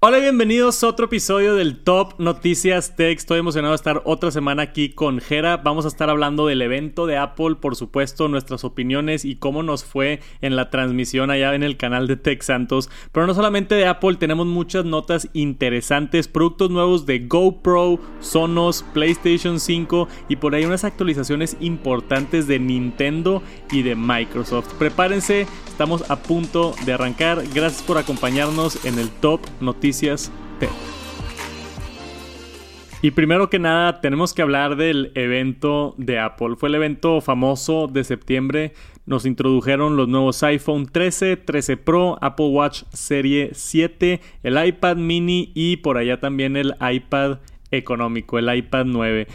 Hola y bienvenidos a otro episodio del Top Noticias Tech. Estoy emocionado de estar otra semana aquí con Jera. Vamos a estar hablando del evento de Apple, por supuesto, nuestras opiniones y cómo nos fue en la transmisión allá en el canal de Tech Santos. Pero no solamente de Apple, tenemos muchas notas interesantes, productos nuevos de GoPro, Sonos, PlayStation 5 y por ahí unas actualizaciones importantes de Nintendo y de Microsoft. Prepárense, estamos a punto de arrancar. Gracias por acompañarnos en el Top Noticias Y primero que nada, tenemos que hablar del evento de Apple. Fue el evento famoso de septiembre. Nos introdujeron los nuevos iPhone 13, 13 Pro, Apple Watch Serie 7, el iPad mini y por allá también el iPad económico, el iPad 9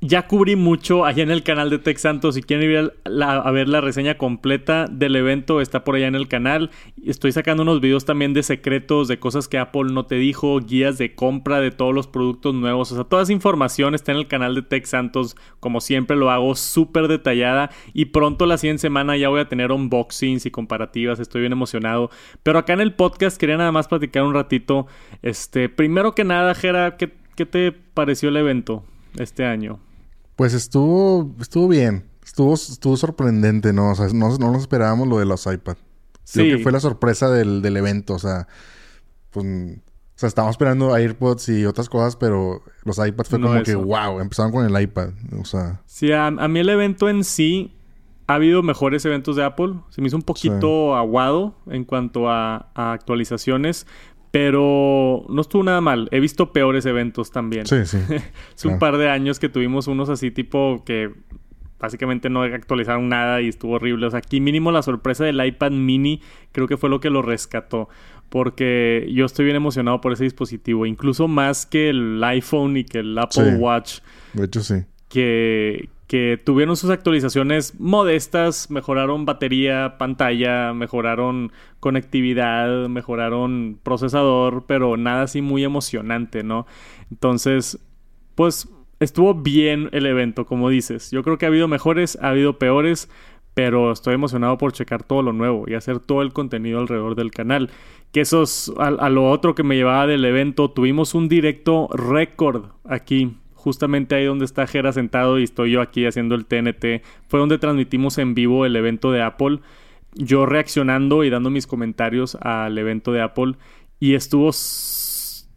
ya cubrí mucho allá en el canal de Tech Santos. Si quieren ir a, ver la reseña completa del evento, está por allá en el canal. Estoy sacando unos videos también de secretos, de cosas que Apple no te dijo, guías de compra de todos los productos nuevos. O sea, toda esa información está en el canal de Tech Santos. Como siempre lo hago súper detallada. Y pronto la siguiente semana ya voy a tener unboxings y comparativas. Estoy bien emocionado. Pero acá en el podcast quería nada más platicar un ratito. Este, primero que nada, Jera, ¿qué, qué te pareció el evento este año? Pues estuvo, estuvo bien. Estuvo, estuvo sorprendente, ¿no? O sea, no, no nos esperábamos lo de los iPad. Sí. Creo que fue la sorpresa del, del evento. O sea, pues... O sea, estábamos esperando AirPods y otras cosas, pero los iPads fue como que wow, empezaron con el iPad. O sea. Sí, a, mí el evento en sí ha habido mejores eventos de Apple. Se me hizo un poquito aguado en cuanto a, a, actualizaciones, pero no estuvo nada mal. He visto peores eventos también. Sí, sí. Hace un par de años que tuvimos unos así tipo que básicamente no actualizaron nada y estuvo horrible. O sea, aquí mínimo la sorpresa del iPad mini creo que fue lo que lo rescató. Porque yo estoy bien emocionado por ese dispositivo. Incluso más que el iPhone y que el Apple Watch. De hecho, sí. Que, que tuvieron sus actualizaciones modestas, mejoraron batería, pantalla, mejoraron conectividad, mejoraron procesador, pero nada así muy emocionante, ¿no? Entonces, pues estuvo bien el evento, como dices. Yo creo que ha habido mejores, ha habido peores, pero estoy emocionado por checar todo lo nuevo y hacer todo el contenido alrededor del canal. Que eso es a, a lo otro que me llevaba del evento. Tuvimos un directo récord aquí justamente ahí donde está Jera sentado y estoy yo aquí haciendo el TNT, fue donde transmitimos en vivo el evento de Apple, yo reaccionando y dando mis comentarios al evento de Apple y estuvo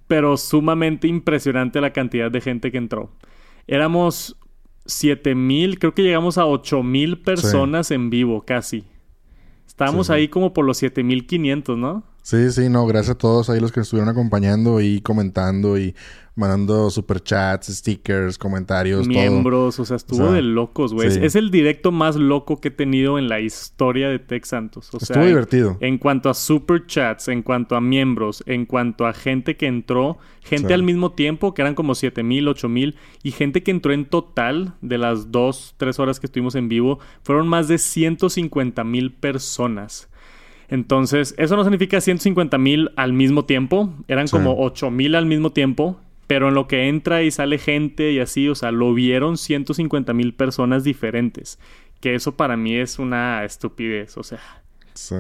pero sumamente impresionante la cantidad de gente que entró. Éramos 7000, creo que llegamos a 8000 personas en vivo casi. Estábamos ahí como por los 7500, ¿no? Sí, sí, no, gracias a todos ahí los que estuvieron acompañando y comentando y mandando superchats, stickers, comentarios, Miembros, o sea, estuvo de locos, güey. Es el directo más loco que he tenido en la historia de Tech Santos. O estuvo divertido. En, cuanto a superchats, en cuanto a miembros, en cuanto a gente que entró, gente al mismo tiempo, que eran como 7 mil, 8 mil, y gente que entró en total de las dos, tres horas que estuvimos en vivo, fueron más de 150 mil personas. Entonces, eso no significa 150 mil al mismo tiempo, eran como 8 mil al mismo tiempo, pero en lo que entra y sale gente y así, o sea, lo vieron 150 mil personas diferentes. Que eso para mí es una estupidez, o sea. Sí.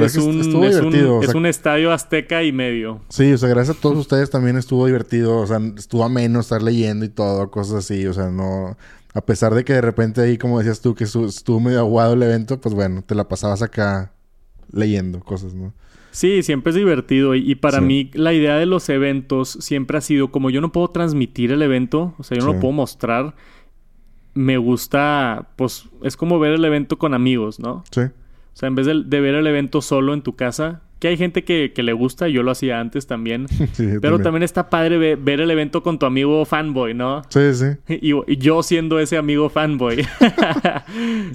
Es, un, es, un, estadio azteca y medio. Sí, o sea, gracias a todos ustedes también estuvo divertido. O sea, estuvo ameno estar leyendo y todo, cosas así. O sea, no. A pesar de que de repente ahí, como decías tú, que estuvo medio aguado el evento, pues bueno, te la pasabas acá leyendo cosas, ¿no? Sí, siempre es divertido y, para mí la idea de los eventos siempre ha sido como yo no puedo transmitir el evento, o sea, yo no lo puedo mostrar, me gusta, pues es como ver el evento con amigos, ¿no? Sí. O sea, en vez de, de ver el evento solo en tu casa, que hay gente que, le gusta, yo lo hacía antes también. pero también. está padre ver, el evento con tu amigo fanboy, ¿no? Sí, sí. Y, yo siendo ese amigo fanboy.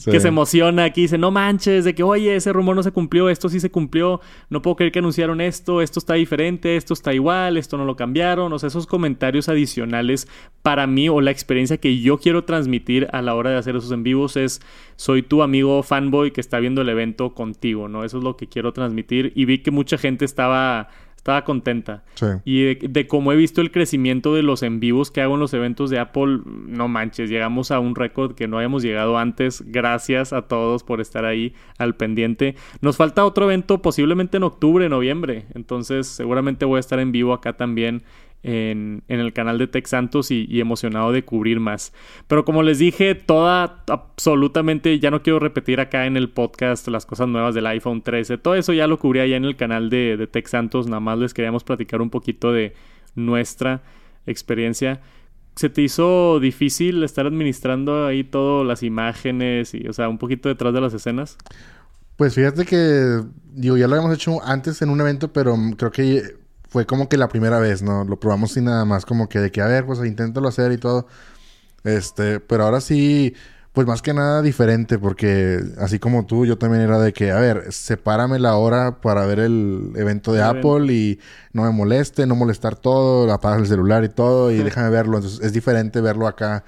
Que se emociona aquí, dice, no manches, de que, oye, ese rumor no se cumplió, esto sí se cumplió, no puedo creer que anunciaron esto, esto está diferente, esto está igual, esto no lo cambiaron. O sea, esos comentarios adicionales para mí o la experiencia que yo quiero transmitir a la hora de hacer esos en vivos es, soy tu amigo fanboy que está viendo el evento contigo, ¿no? Eso es lo que quiero transmitir y vi que mucha gente estaba, estaba contenta. Y de, cómo he visto el crecimiento de los en vivos que hago en los eventos de Apple, no manches, llegamos a un récord que no habíamos llegado antes. Gracias a todos por estar ahí al pendiente. Nos falta otro evento posiblemente en octubre, noviembre. Entonces seguramente voy a estar en vivo acá también en, el canal de Tech Santos y, emocionado de cubrir más. Pero como les dije, toda, absolutamente, ya no quiero repetir acá en el podcast las cosas nuevas del iPhone 13. Todo eso ya lo cubrí allá en el canal de, de Tech Santos. Nada más les queríamos platicar un poquito de nuestra experiencia. ¿Se te hizo difícil estar administrando ahí todas las imágenes y, o sea, un poquito detrás de las escenas? Pues fíjate que, digo, ya lo habíamos hecho antes en un evento, pero creo que fue como que la primera vez, ¿no? Lo probamos sin nada más, como que de que, a ver, pues inténtalo hacer y todo. Este, pero ahora sí, pues más que nada diferente, porque así como tú, yo también era de que, a ver, sepárame la hora para ver el evento de Apple y no me moleste, no molestar todo, apagas el celular y todo y déjame verlo. Entonces es diferente verlo acá,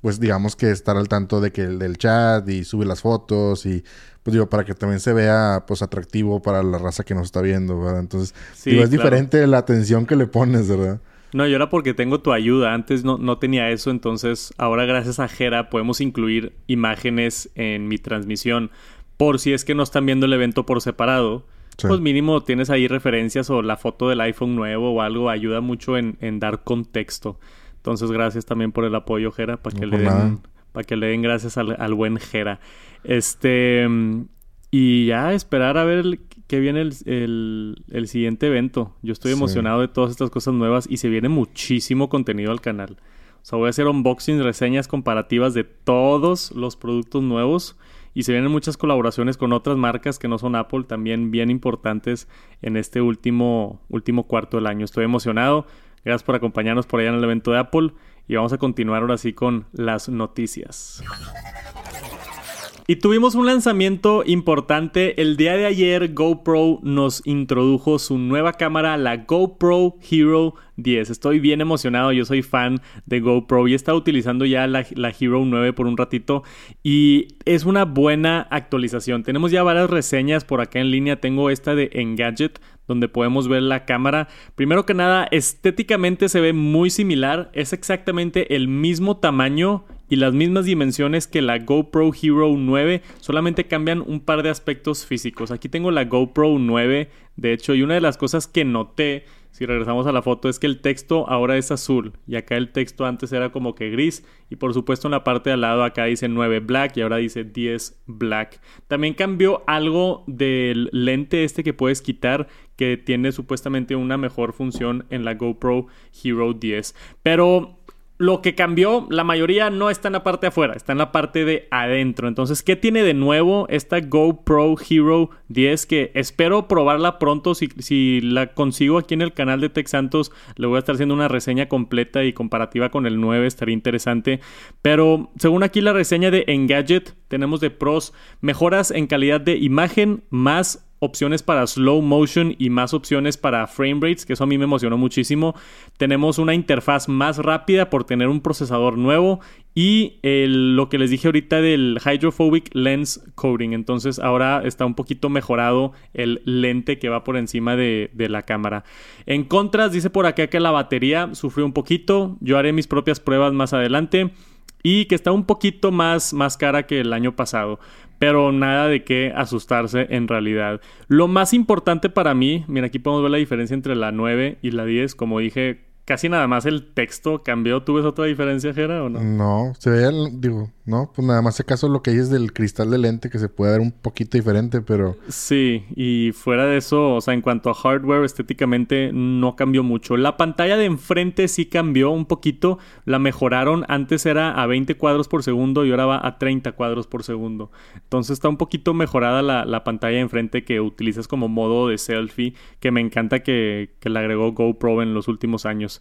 pues digamos que estar al tanto de que el del chat y subir las fotos y pues digo, para que también se vea pues atractivo para la raza que nos está viendo, ¿verdad? Entonces, digo, es diferente la atención que le pones, ¿verdad? No, yo era porque tengo tu ayuda. Antes no, no tenía eso, entonces ahora gracias a Jera podemos incluir imágenes en mi transmisión. Por si es que no están viendo el evento por separado, pues mínimo tienes ahí referencias o la foto del iPhone nuevo o algo. Ayuda mucho en, dar contexto. Entonces, gracias también por el apoyo, Jera, para que, le den, para que le den gracias al, al buen Jera. Este. Y ya esperar a ver qué viene el, siguiente evento. Yo estoy emocionado de todas estas cosas nuevas y se viene muchísimo contenido al canal. O sea, voy a hacer unboxings, reseñas comparativas de todos los productos nuevos. Y se vienen muchas colaboraciones con otras marcas que no son Apple, también bien importantes en este último, último cuarto del año. Estoy emocionado. Gracias por acompañarnos por allá en el evento de Apple. Y vamos a continuar ahora sí con las noticias. Y tuvimos un lanzamiento importante. El día de ayer GoPro nos introdujo su nueva cámara, la GoPro Hero 10. Estoy bien emocionado, yo soy fan de GoPro y he estado utilizando ya la, la, Hero 9 por un ratito y es una buena actualización. Tenemos ya varias reseñas por acá en línea. Tengo esta de Engadget donde podemos ver la cámara. Primero que nada, estéticamente se ve muy similar. Es exactamente el mismo tamaño y las mismas dimensiones que la GoPro Hero 9, solamente cambian un par de aspectos físicos. Aquí tengo la GoPro 9, de hecho, y una de las cosas que noté, si regresamos a la foto, es que el texto ahora es azul y acá el texto antes era como que gris y por supuesto en la parte de al lado acá dice 9 black y ahora dice 10 black. También cambió algo del lente este que puedes quitar que tiene supuestamente una mejor función en la GoPro Hero 10. Pero lo que cambió, la mayoría no está en la parte de afuera, está en la parte de adentro. Entonces, ¿qué tiene de nuevo esta GoPro Hero 10? Que espero probarla pronto. Si, si la consigo aquí en el canal de Tech Santos, le voy a estar haciendo una reseña completa y comparativa con el 9, estaría interesante. Pero según aquí la reseña de Engadget, tenemos de pros mejoras en calidad de imagen, más opciones para slow motion y más opciones para frame rates, que eso a mí me emocionó muchísimo. Tenemos una interfaz más rápida por tener un procesador nuevo y lo que les dije ahorita del Hydrophobic Lens Coating. Entonces ahora está un poquito mejorado el lente que va por encima de, la cámara. En contras, dice por acá que la batería sufrió un poquito. Yo haré mis propias pruebas más adelante y que está un poquito más, más cara que el año pasado pero nada de qué asustarse en realidad. Lo más importante para mí, mira aquí podemos ver la diferencia entre la 9 y la 10, como dije, casi nada más el texto cambió. ¿Tú ves otra diferencia, Jera, o no? No, se veía, digo, no, pues nada más acaso lo que hay es del cristal de lente que se puede ver un poquito diferente, pero... Sí, y fuera de eso, o sea, en cuanto a hardware, estéticamente no cambió mucho. La pantalla de enfrente sí cambió un poquito, la mejoraron. Antes era a 20 cuadros por segundo y ahora va a 30 cuadros por segundo. Entonces está un poquito mejorada la, la pantalla de enfrente que utilizas como modo de selfie, que me encanta que, que le agregó GoPro en los últimos años.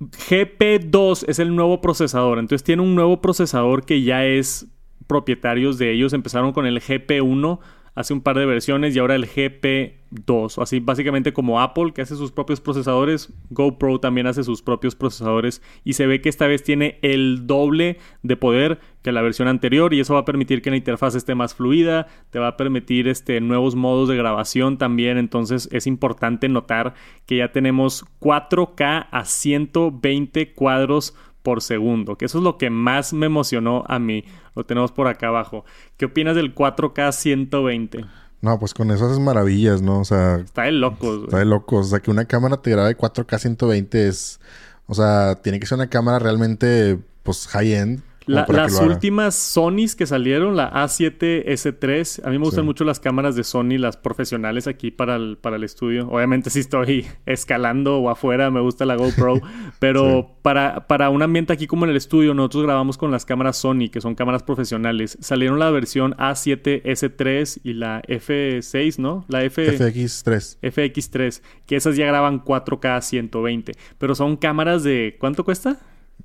GP2 es el nuevo procesador. Entonces tiene un nuevo procesador que ya es propietarios de ellos. Empezaron con el GP1 hace un par de versiones y ahora el GP2. Así básicamente como Apple que hace sus propios procesadores, GoPro también hace sus propios procesadores y se ve que esta vez tiene el doble de poder que la versión anterior y eso va a permitir que la interfaz esté más fluida, te va a permitir este, nuevos modos de grabación también, entonces es importante notar que ya tenemos 4K a 120 cuadros por segundo, que eso es lo que más me emocionó a mí. Lo tenemos por acá abajo. ¿Qué opinas del 4K 120? No, pues con eso haces maravillas, ¿no? O sea... Está de locos. Está de locos. O sea, que una cámara te grabe 4K 120 es... O sea, tiene que ser una cámara realmente, pues, high-end las últimas Sonys que salieron, la A7S3, a mí me gustan mucho las cámaras de Sony, las profesionales aquí para el, para el estudio. Obviamente si estoy escalando o afuera, me gusta la GoPro, pero para, para un ambiente aquí como en el estudio, nosotros grabamos con las cámaras Sony, que son cámaras profesionales. Salieron la versión A7S3 y la F6, ¿no? La F... FX3. FX3, que esas ya graban 4K 120, pero son cámaras de... ¿Cuánto cuesta?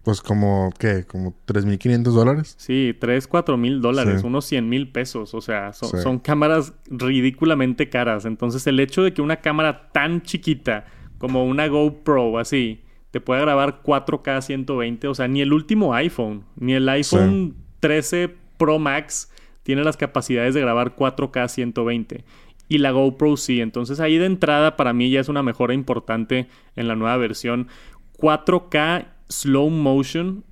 Pues como, ¿qué? Como 3.500 dólares. Sí, 3, 4 mil dólares, unos 100 mil pesos. O sea, son, cámaras ridículamente caras. Entonces, el hecho de que una cámara tan chiquita como una GoPro, así, te pueda grabar 4K 120, o sea, ni el último iPhone, ni el iPhone 13 Pro Max tiene las capacidades de grabar 4K 120. Y la GoPro sí. Entonces, ahí de entrada, para mí ya es una mejora importante en la nueva versión. 4K slow motion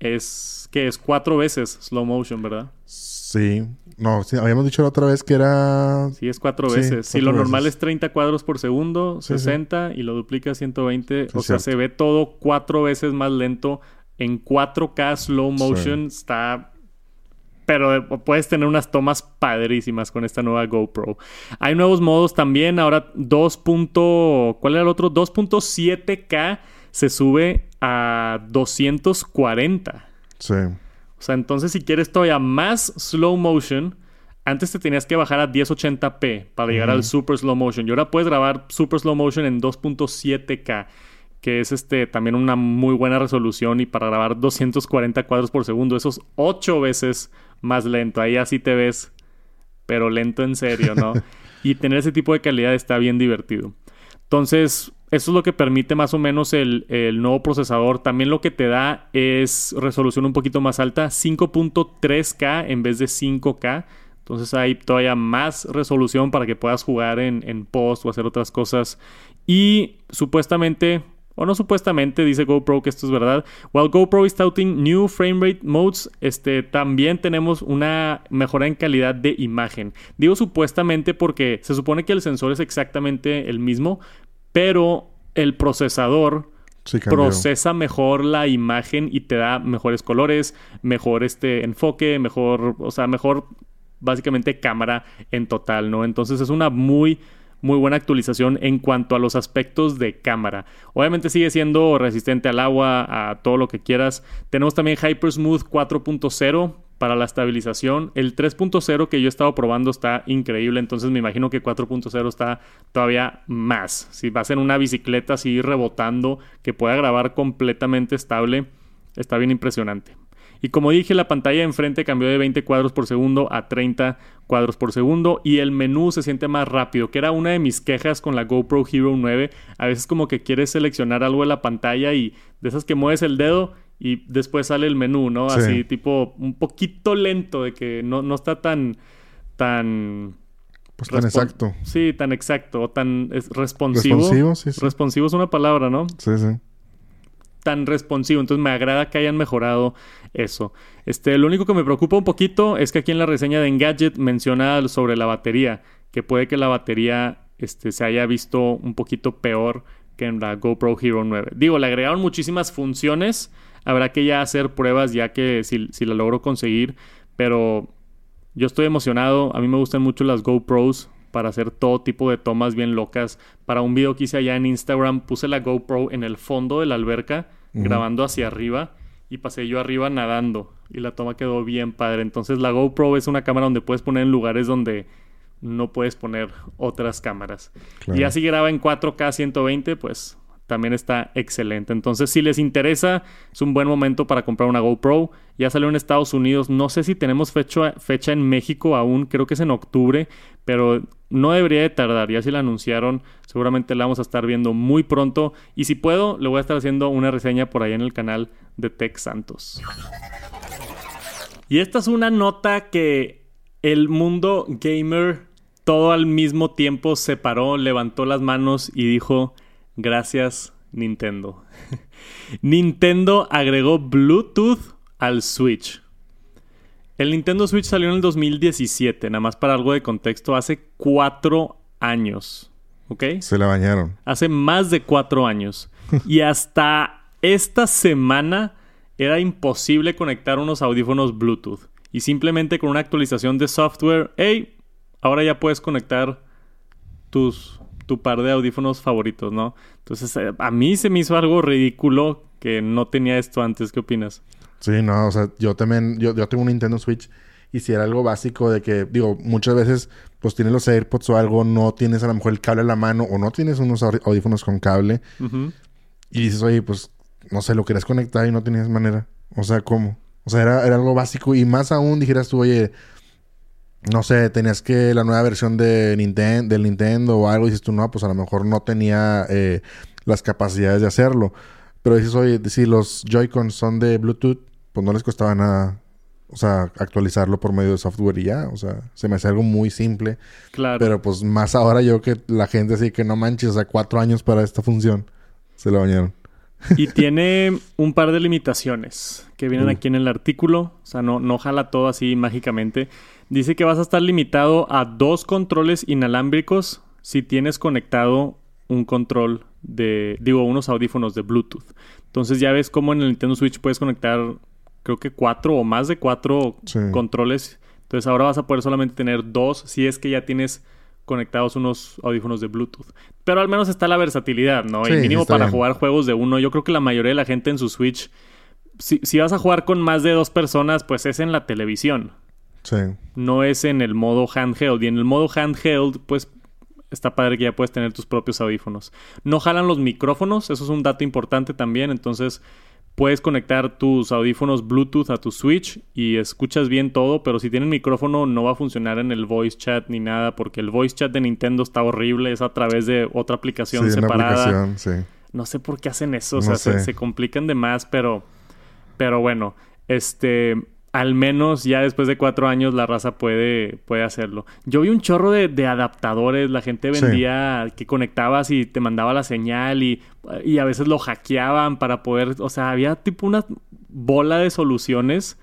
es que es cuatro veces slow motion, ¿verdad? Sí. No, habíamos dicho la otra vez que era... Sí, es cuatro veces. si lo normal es 30 cuadros por segundo, 60 y lo duplica a 120, o sea, se ve todo cuatro veces más lento. En 4K slow motion está pero puedes tener unas tomas padrísimas con esta nueva GoPro. Hay nuevos modos también, ahora 2. ¿Cuál era el otro? 2.7K se sube a 240. Sí. O sea, entonces si quieres todavía más slow motion, antes te tenías que bajar a 1080p para llegar al super slow motion. Y ahora puedes grabar super slow motion en 2.7K, que es este también una muy buena resolución y para grabar 240 cuadros por segundo, eso es 8 veces más lento. Ahí así te ves, pero lento en serio, ¿no? y tener ese tipo de calidad está bien divertido. Entonces, eso es lo que permite más o menos el, nuevo procesador. También lo que te da es resolución un poquito más alta, 5.3K en vez de 5K. Entonces hay todavía más resolución para que puedas jugar en, post o hacer otras cosas. Y supuestamente, o no supuestamente, dice GoPro que esto es verdad. While GoPro is touting new frame rate modes, este, también tenemos una mejora en calidad de imagen. Digo supuestamente porque se supone que el sensor es exactamente el mismo, pero el procesador procesa mejor la imagen y te da mejores colores, mejor este enfoque, mejor, o sea, mejor básicamente cámara en total, ¿no? Entonces es una muy muy buena actualización en cuanto a los aspectos de cámara. Obviamente sigue siendo resistente al agua, a todo lo que quieras. Tenemos también Hypersmooth 4.0 para la estabilización. El 3.0 que yo he estado probando está increíble, entonces me imagino que 4.0 está todavía más. Si vas en una bicicleta así rebotando, que pueda grabar completamente estable, está bien impresionante. Y como dije, la pantalla de enfrente cambió de 20 cuadros por segundo a 30 cuadros por segundo y el menú se siente más rápido, que era una de mis quejas con la GoPro Hero 9. A veces como que quieres seleccionar algo de la pantalla y de esas que mueves el dedo y después sale el menú, ¿no? Así tipo un poquito lento, de que no, no está tan... tan pues tan exacto. Sí, tan exacto. O tan responsivo. Responsivo, sí, sí. Responsivo es una palabra, ¿no? Sí, sí. Tan responsivo. Entonces me agrada que hayan mejorado eso. Este, lo único que me preocupa un poquito es que aquí en la reseña de Engadget menciona sobre la batería. Que puede que la batería este, se haya visto un poquito peor que en la GoPro Hero 9. Digo, le agregaron muchísimas funciones Habrá que ya hacer pruebas ya que si, si la logro conseguir. Pero yo estoy emocionado. A mí me gustan mucho las GoPros para hacer todo tipo de tomas bien locas. Para un video que hice allá en Instagram puse la GoPro en el fondo de la alberca grabando hacia arriba y pasé yo arriba nadando y la toma quedó bien padre. Entonces la GoPro es una cámara donde puedes poner en lugares donde no puedes poner otras cámaras. Y así graba en 4K 120, pues también está excelente. Entonces, si les interesa, es un buen momento para comprar una GoPro. Ya salió en Estados Unidos. No sé si tenemos fecha, fecha en México aún. Creo que es en octubre. Pero no debería de tardar. Ya si la anunciaron, seguramente la vamos a estar viendo muy pronto. Y si puedo, le voy a estar haciendo una reseña por ahí en el canal de Tech Santos. Y esta es una nota que el mundo gamer todo al mismo tiempo se paró, levantó las manos y dijo Gracias, Nintendo. Nintendo agregó Bluetooth al Switch. El Nintendo Switch salió en el 2017, nada más para algo de contexto, hace cuatro años. ¿Ok? Se la bañaron. Hace más de cuatro años. y hasta esta semana era imposible conectar unos audífonos Bluetooth. Y simplemente con una actualización de software, hey, ahora ya puedes conectar tus tu par de audífonos favoritos, ¿no? Entonces, eh, a mí se me hizo algo ridículo que no tenía esto antes. ¿Qué opinas? Sí, no, o sea, yo también, yo, yo tengo un Nintendo Switch y si era algo básico de que, digo, muchas veces, pues tienes los AirPods o algo, no tienes a lo mejor el cable a la mano o no tienes unos audífonos con cable. Y dices, oye, pues, no sé, lo querías conectar y no tenías manera. O sea, ¿cómo? O sea, era, era algo básico y más aún dijeras tú, oye, no sé, tenías que la nueva versión de Nintendo, del Nintendo o algo, y dices tú, no, pues a lo mejor no tenía eh, las capacidades de hacerlo. Pero dices, oye, si los Joy-Cons son de Bluetooth, pues no les costaba nada, o sea, actualizarlo por medio de software y ya, o sea, se me hace algo muy simple. Claro. Pero pues más ahora yo que la gente así que no manches, o sea, cuatro años para esta función, se lo bañaron. Y tiene un par de limitaciones que vienen aquí en el artículo. O sea, no, no jala todo así mágicamente. Dice que vas a estar limitado a dos controles inalámbricos si tienes conectado un control de, digo, unos audífonos de Bluetooth. Entonces ya ves cómo en el Nintendo Switch puedes conectar, creo que cuatro o más de cuatro controles. Entonces ahora vas a poder solamente tener dos si es que ya tienes conectados unos audífonos de Bluetooth. Pero al menos está la versatilidad, ¿no? y mínimo para jugar juegos de uno. Yo creo que la mayoría de la gente en su Switch, si, si vas a jugar con más de dos personas, pues es en la televisión. No es en el modo handheld. Y en el modo handheld, pues está padre que ya puedes tener tus propios audífonos. No jalan los micrófonos, eso es un dato importante también. Entonces puedes conectar tus audífonos Bluetooth a tu Switch y escuchas bien todo, pero si tienen micrófono no va a funcionar en el voice chat ni nada, porque el voice chat de Nintendo está horrible, es a través de otra aplicación separada. No sé por qué hacen eso, o sea, se, se, complican de más, pero, pero bueno, este, al menos ya después de cuatro años la raza puede, puede hacerlo. Yo vi un chorro de, adaptadores, la gente vendía que conectabas y te mandaba la señal y, y, a veces lo hackeaban para poder, o sea, había tipo una bola de soluciones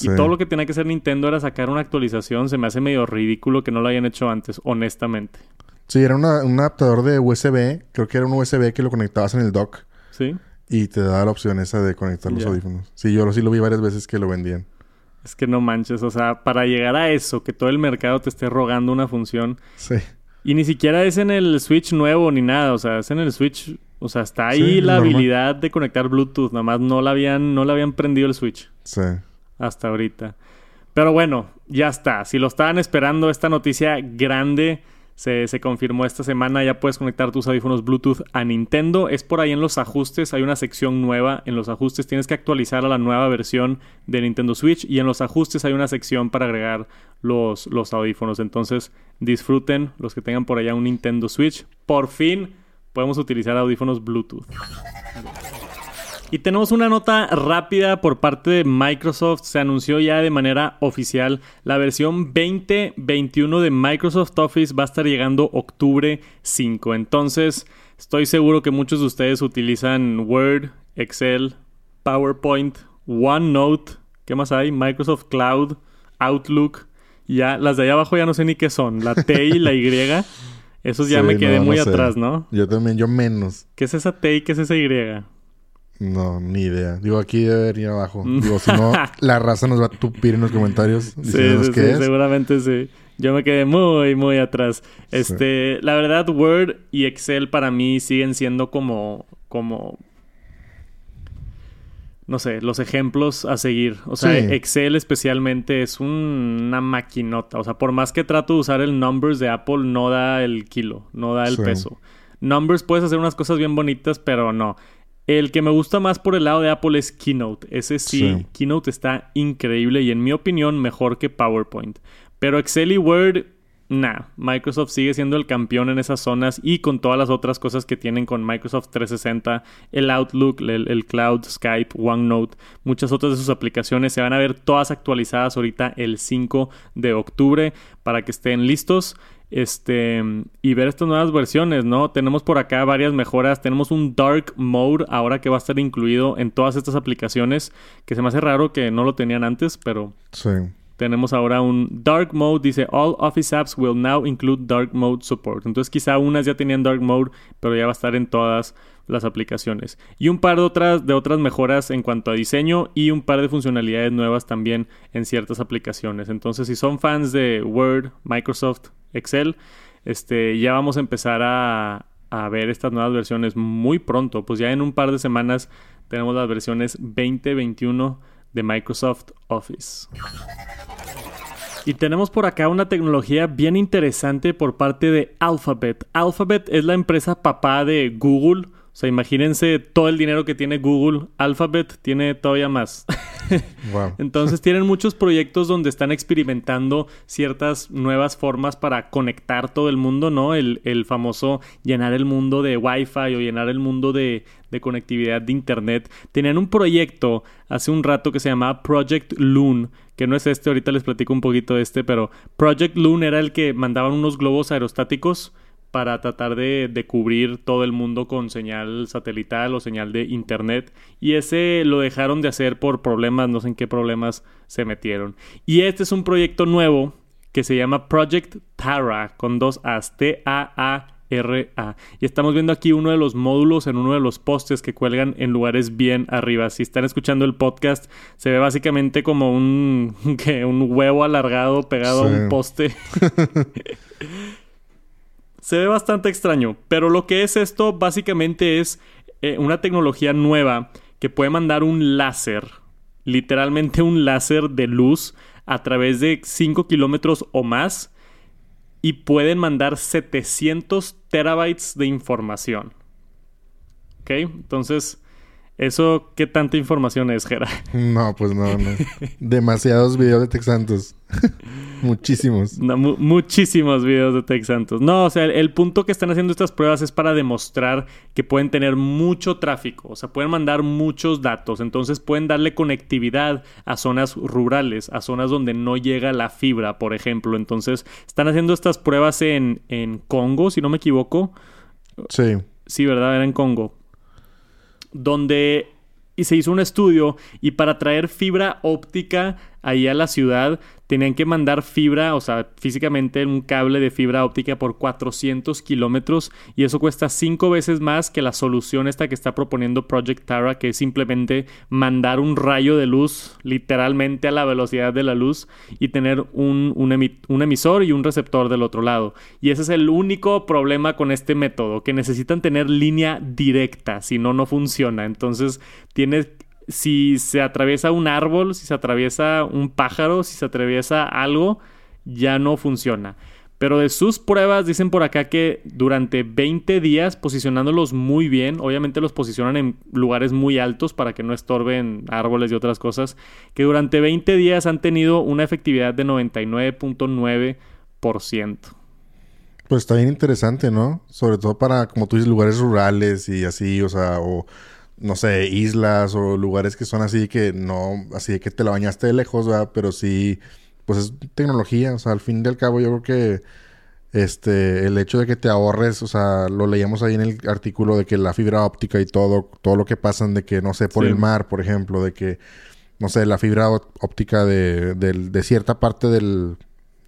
y todo lo que tenía que hacer Nintendo era sacar una actualización. Se me hace medio ridículo que no lo hayan hecho antes, honestamente. Sí, era un adaptador de USB, creo que era un USB que lo conectabas en el dock. Sí. Y te daba la opción esa de conectar los audífonos. Sí, yo sí lo vi varias veces que lo vendían. Es que no manches, o sea, para llegar a eso, que todo el mercado te esté rogando una función. Sí. Y ni siquiera es en el Switch nuevo ni nada, o sea, es en el Switch, o sea, está ahí la habilidad de conectar Bluetooth, nada más no la habían no le habían prendido el Switch. Sí. Hasta ahorita. Pero bueno, ya está. Si lo estaban esperando esta noticia grande, se, confirmó esta semana, ya puedes conectar tus audífonos Bluetooth a Nintendo. Es por ahí en los ajustes, hay una sección nueva. En los ajustes tienes que actualizar a la nueva versión de Nintendo Switch y en los ajustes hay una sección para agregar los, los audífonos. Entonces disfruten los que tengan por allá un Nintendo Switch. Por fin podemos utilizar audífonos Bluetooth. Y tenemos una nota rápida por parte de Microsoft. Se anunció ya de manera oficial la versión 2021 de Microsoft Office va a estar llegando octubre 5. Entonces, estoy seguro que muchos de ustedes utilizan Word, Excel, PowerPoint, OneNote, ¿qué más hay? Microsoft Cloud, Outlook. Ya, las de allá abajo ya no sé ni qué son. La T y la Y. Esos ya me quedé muy atrás, ¿no? Yo también, yo menos. ¿Qué es esa T y qué es esa Y? No, ni idea. Digo, aquí debe venir abajo. Digo, si no, la raza nos va a tupir en los comentarios. Sí, sí, sí seguramente sí. Yo me quedé muy, muy atrás. Este, la verdad, Word y Excel para mí siguen siendo como, como, no sé, los ejemplos a seguir. O sea, Excel especialmente es una maquinota. O sea, por más que trato de usar el numbers de Apple, no da el kilo, no da el peso. Numbers puedes hacer unas cosas bien bonitas, pero no. El que me gusta más por el lado de Apple es Keynote. Ese sí, Keynote está increíble y en mi opinión mejor que PowerPoint. Pero Excel y Word Nah, Microsoft sigue siendo el campeón en esas zonas y con todas las otras cosas que tienen con Microsoft 360, el Outlook, el, Cloud, Skype, OneNote, muchas otras de sus aplicaciones se van a ver todas actualizadas ahorita el 5 de octubre para que estén listos este y ver estas nuevas versiones, ¿no? Tenemos por acá varias mejoras, tenemos un dark mode ahora que va a estar incluido en todas estas aplicaciones, que se me hace raro que no lo tenían antes, pero sí. Tenemos ahora un Dark Mode, dice All Office apps will now include Dark Mode support. Entonces quizá unas ya tenían Dark Mode, pero ya va a estar en todas las aplicaciones. Y un par de otras, de otras mejoras en cuanto a diseño y un par de funcionalidades nuevas también en ciertas aplicaciones. Entonces si son fans de Word, Microsoft, Excel, este, ya vamos a empezar a, a ver estas nuevas versiones muy pronto. Pues ya en un par de semanas tenemos las versiones 2021 de Microsoft Office. Y tenemos por acá una tecnología bien interesante por parte de Alphabet. Alphabet es la empresa papá de Google. O sea, imagínense todo el dinero que tiene Google. Alphabet tiene todavía más. Entonces tienen muchos proyectos donde están experimentando ciertas nuevas formas para conectar todo el mundo, ¿no? El, famoso llenar el mundo de Wi-Fi o llenar el mundo de, de conectividad de Internet. Tenían un proyecto hace un rato que se llamaba Project Loon, que no es este, ahorita les platico un poquito de este, pero Project Loon era el que mandaban unos globos aerostáticos para tratar de, de, cubrir todo el mundo con señal satelital o señal de internet. Y ese lo dejaron de hacer por problemas, no sé en qué problemas se metieron. Y este es un proyecto nuevo que se llama Project Tara, con dos A's, T-A-A. RA. Y estamos viendo aquí uno de los módulos en uno de los postes que cuelgan en lugares bien arriba. Si están escuchando el podcast, se ve básicamente como un, un huevo alargado pegado a un poste. Se ve bastante extraño, pero lo que es esto básicamente es eh, una tecnología nueva que puede mandar un láser, literalmente un láser de luz a través de 5 kilómetros o más y pueden mandar 700 terabytes de información. ¿Ok? Entonces, ¿eso qué tanta información es, Jera? No, pues no, no. Demasiados videos de Texantos. Muchísimos. muchísimos videos de Tech Santos. No, o sea, el, punto que están haciendo estas pruebas es para demostrar que pueden tener mucho tráfico, o sea, pueden mandar muchos datos, entonces pueden darle conectividad a zonas rurales, a zonas donde no llega la fibra, por ejemplo. Entonces, están haciendo estas pruebas en, en Congo, si no me equivoco. Sí. Sí, ¿verdad? Era en Congo. Donde y se hizo un estudio y para traer fibra óptica ahí a la ciudad tenían que mandar fibra, o sea, físicamente un cable de fibra óptica por 400 kilómetros y eso cuesta cinco veces más que la solución esta que está proponiendo Project Tara, que es simplemente mandar un rayo de luz literalmente a la velocidad de la luz y tener un, un emisor y un receptor del otro lado. Y ese es el único problema con este método, que necesitan tener línea directa, si no, no funciona. Entonces, tienes si se atraviesa un árbol, si se atraviesa un pájaro, si se atraviesa algo, ya no funciona. Pero de sus pruebas dicen por acá que durante 20 días posicionándolos muy bien, obviamente los posicionan en lugares muy altos para que no estorben árboles y otras cosas, que durante 20 días han tenido una efectividad de 99.9%. Pues está bien interesante, ¿no? Sobre todo para, como tú dices, lugares rurales y así, o sea, o no sé, islas o lugares que son así que no, así que te la bañaste de lejos, ¿verdad? Pero sí, pues es tecnología, o sea, al fin y al cabo yo creo que este, el hecho de que te ahorres, o sea, lo leíamos ahí en el artículo de que la fibra óptica y todo, todo lo que pasan de que, no sé, por el mar, por ejemplo, de que, no sé, la fibra óptica de, de, de cierta parte del,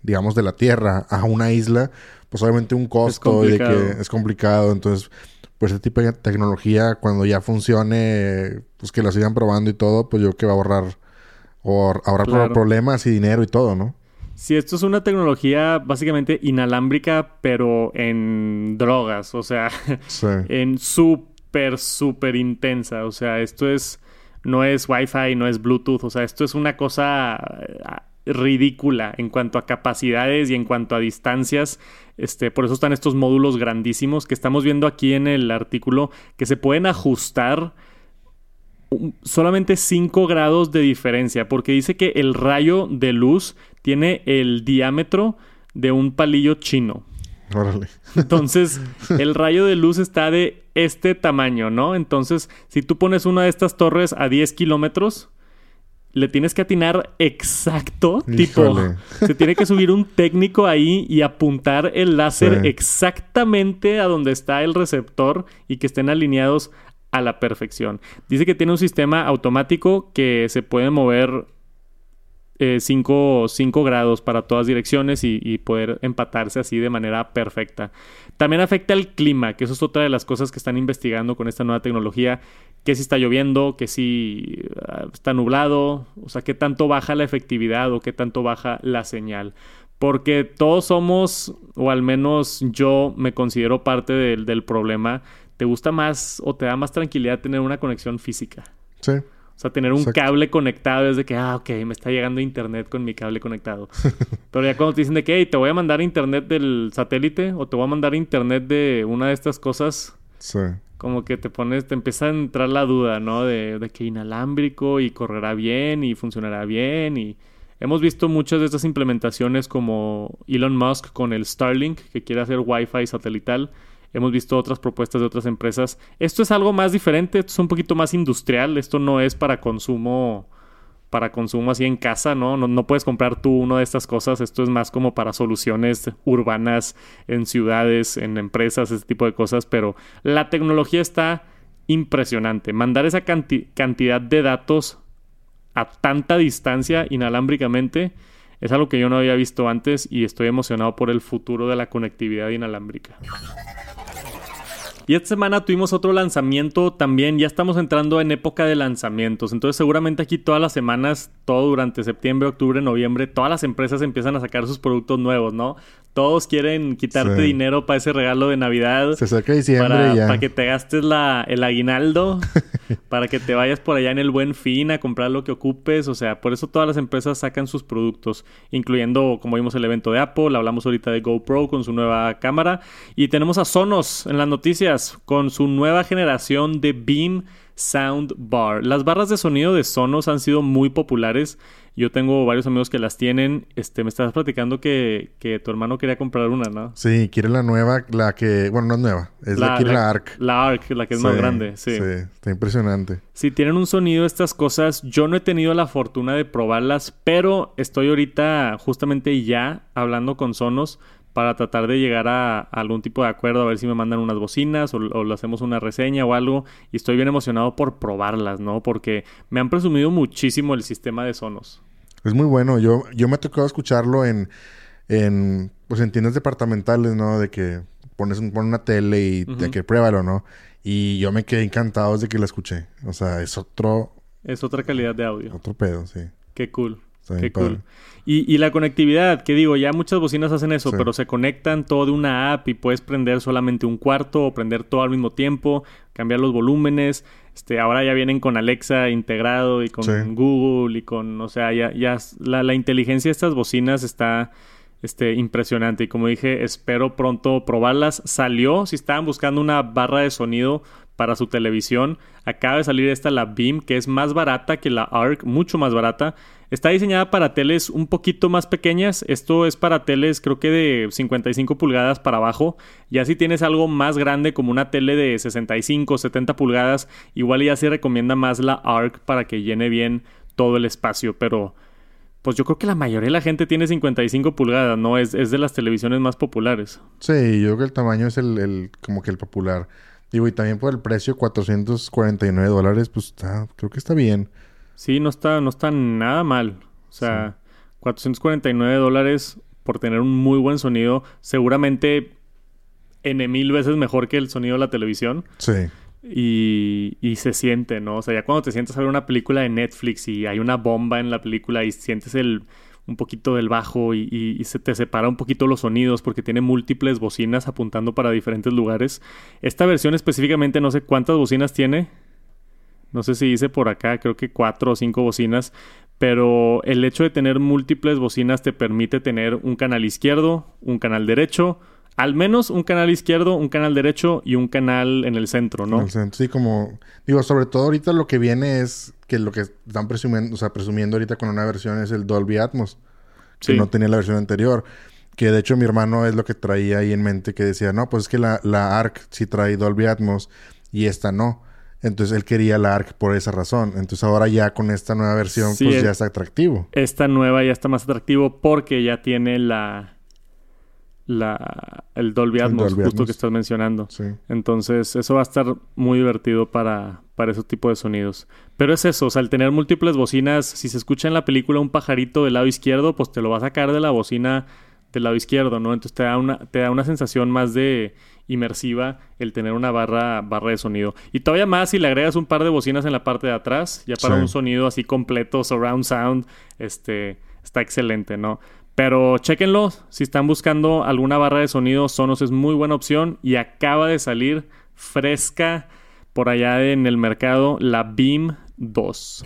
digamos, de la Tierra a una isla, pues obviamente un costo y de que es complicado, entonces pues ese tipo de tecnología cuando ya funcione, pues que la sigan probando y todo, pues yo creo que va a ahorrar o ahorrar problemas y dinero y todo, ¿no? Si esto es una tecnología básicamente inalámbrica, pero en drogas, o sea, en súper, súper intensa, o sea, esto es, no es Wi-Fi, no es Bluetooth, o sea, esto es una cosa ridícula en cuanto a capacidades y en cuanto a distancias. Este, por eso están estos módulos grandísimos que estamos viendo aquí en el artículo que se pueden ajustar solamente 5 grados de diferencia, porque dice que el rayo de luz tiene el diámetro de un palillo chino. Órale. Entonces, el rayo de luz está de este tamaño, ¿no? Entonces, si tú pones una de estas torres a 10 kilómetros, le tienes que atinar exacto. Tipo, se tiene que subir un técnico ahí y apuntar el láser exactamente a donde está el receptor y que estén alineados a la perfección. Dice que tiene un sistema automático que se puede mover 5 eh, grados para todas direcciones y, poder empatarse así de manera perfecta. También afecta el clima, que eso es otra de las cosas que están investigando con esta nueva tecnología, que si está lloviendo, que si ah, está nublado, o sea, qué tanto baja la efectividad o qué tanto baja la señal. Porque todos somos, o al menos yo me considero parte del, del problema te gusta más o te da más tranquilidad tener una conexión física. Sí. O sea, tener un cable conectado es de que, ah, ok, me está llegando internet con mi cable conectado. Pero ya cuando te dicen de que, hey, te voy a mandar internet del satélite o te voy a mandar internet de una de estas cosas. Sí. Como que te pones, te empieza a entrar la duda, ¿no? De, de que inalámbrico y correrá bien y funcionará bien y... Hemos visto muchas de estas implementaciones como Elon Musk con el Starlink, que quiere hacer Wi-Fi satelital Hemos visto otras propuestas de otras empresas. Esto es algo más diferente, esto es un poquito más industrial, esto no es para consumo para consumo así en casa, ¿no? ¿no? Puedes comprar tú una de estas cosas, esto es más como para soluciones urbanas en ciudades, en empresas, ese tipo de cosas, pero la tecnología está impresionante. Mandar esa cantidad de datos a tanta distancia inalámbricamente es algo que yo no había visto antes y estoy emocionado por el futuro de la conectividad inalámbrica. Y esta semana tuvimos otro lanzamiento también. Ya estamos entrando en época de lanzamientos. Entonces seguramente aquí todas las semanas, todo durante septiembre, octubre, noviembre, todas las empresas empiezan a sacar sus productos nuevos, ¿no? Todos quieren quitarte dinero para ese regalo de Navidad. Se saca diciembre para, ya. Para que te gastes la, el aguinaldo. para que te vayas por allá en el buen fin a comprar lo que ocupes. O sea, por eso todas las empresas sacan sus productos. Incluyendo, como vimos, el evento de Apple. Hablamos ahorita de GoPro con su nueva cámara. Y tenemos a Sonos en las noticias con su nueva generación de Beam Sound Bar. Las barras de sonido de Sonos han sido muy populares. Yo tengo varios amigos que las tienen. Este, me estabas platicando que, tu hermano quería comprar una, ¿no? Sí, quiere la nueva, la que, bueno, no es nueva, es la, quiere la, ARC. La ARC, la que es más grande, sí. Sí, está impresionante. Sí, tienen un sonido estas cosas. Yo no he tenido la fortuna de probarlas, pero estoy ahorita justamente ya hablando con Sonos para tratar de llegar a, algún tipo de acuerdo, a ver si me mandan unas bocinas o, o le hacemos una reseña o algo. Y estoy bien emocionado por probarlas, ¿no? Porque me han presumido muchísimo el sistema de Sonos. Es muy bueno. Yo, yo me ha tocado escucharlo en, en, pues en tiendas departamentales, ¿no? De que pones, una tele y de que pruébalo, ¿no? Y yo me quedé encantado de que la escuché. O sea, es otro... Es otra calidad de audio. Otro pedo, sí. Qué cool. Qué cool. Y, la conectividad, que digo, ya muchas bocinas hacen eso, pero se conectan todo de una app y puedes prender solamente un cuarto o prender todo al mismo tiempo, cambiar los volúmenes. Este, ahora ya vienen con Alexa integrado y con Google y con, o sea, ya, ya la, la inteligencia de estas bocinas está este, impresionante. Y como dije, espero pronto probarlas. Salió, si estaban buscando una barra de sonido para su televisión. Acaba de salir esta, la Beam, que es más barata que la ARC, mucho más barata. Está diseñada para teles un poquito más pequeñas. Esto es para teles creo que de 55 pulgadas para abajo. Ya si tienes algo más grande como una tele de 65, 70 pulgadas, igual ya se recomienda más la ARC para que llene bien todo el espacio. Pero pues yo creo que la mayoría de la gente tiene 55 pulgadas, ¿no? Es, es de las televisiones más populares. Sí, yo creo que el tamaño es el, el como que el popular. Digo, y también por el precio, 449 dólares, pues está, creo que está bien. Sí, no está, no está nada mal. O sea, 449 dólares por tener un muy buen sonido. Seguramente N mil veces mejor que el sonido de la televisión. Sí. Y, y, se siente, ¿no? O sea, ya cuando te sientes a ver una película de Netflix y hay una bomba en la película y sientes el un poquito del bajo y, se te separa un poquito los sonidos porque tiene múltiples bocinas apuntando para diferentes lugares. Esta versión específicamente no sé cuántas bocinas tiene. No sé si dice por acá, creo que cuatro o cinco bocinas. pero el hecho de tener múltiples bocinas te permite tener un canal izquierdo, un canal derecho, al menos un canal izquierdo, un canal derecho y un canal en el centro, ¿no? En el centro, sí, como digo, sobre todo ahorita lo que viene es que lo que están presumiendo, o sea, presumiendo ahorita con una versión es el Dolby Atmos, que no tenía la versión anterior. Que de hecho mi hermano es lo que traía ahí en mente, que decía, no, pues es que la, la ARC sí trae Dolby Atmos y esta no. Entonces él quería la ARC por esa razón. Entonces ahora ya con esta nueva versión, pues ya está atractivo. Esta nueva ya está más atractivo porque ya tiene la. la el Dolby Atmos, justo que estás mencionando. Entonces, eso va a estar muy divertido para, para ese tipo de sonidos. Pero es eso, o sea, al tener múltiples bocinas, si se escucha en la película un pajarito del lado izquierdo, pues te lo va a sacar de la bocina del lado izquierdo, ¿no? Entonces te da una, te da una sensación más de inmersiva el tener una barra, barra de sonido. Y todavía más si le agregas un par de bocinas en la parte de atrás, ya para un sonido así completo, surround sound, este, está excelente, ¿no? Pero chéquenlo, si están buscando alguna barra de sonido, Sonos es muy buena opción y acaba de salir fresca por allá en el mercado la Beam 2.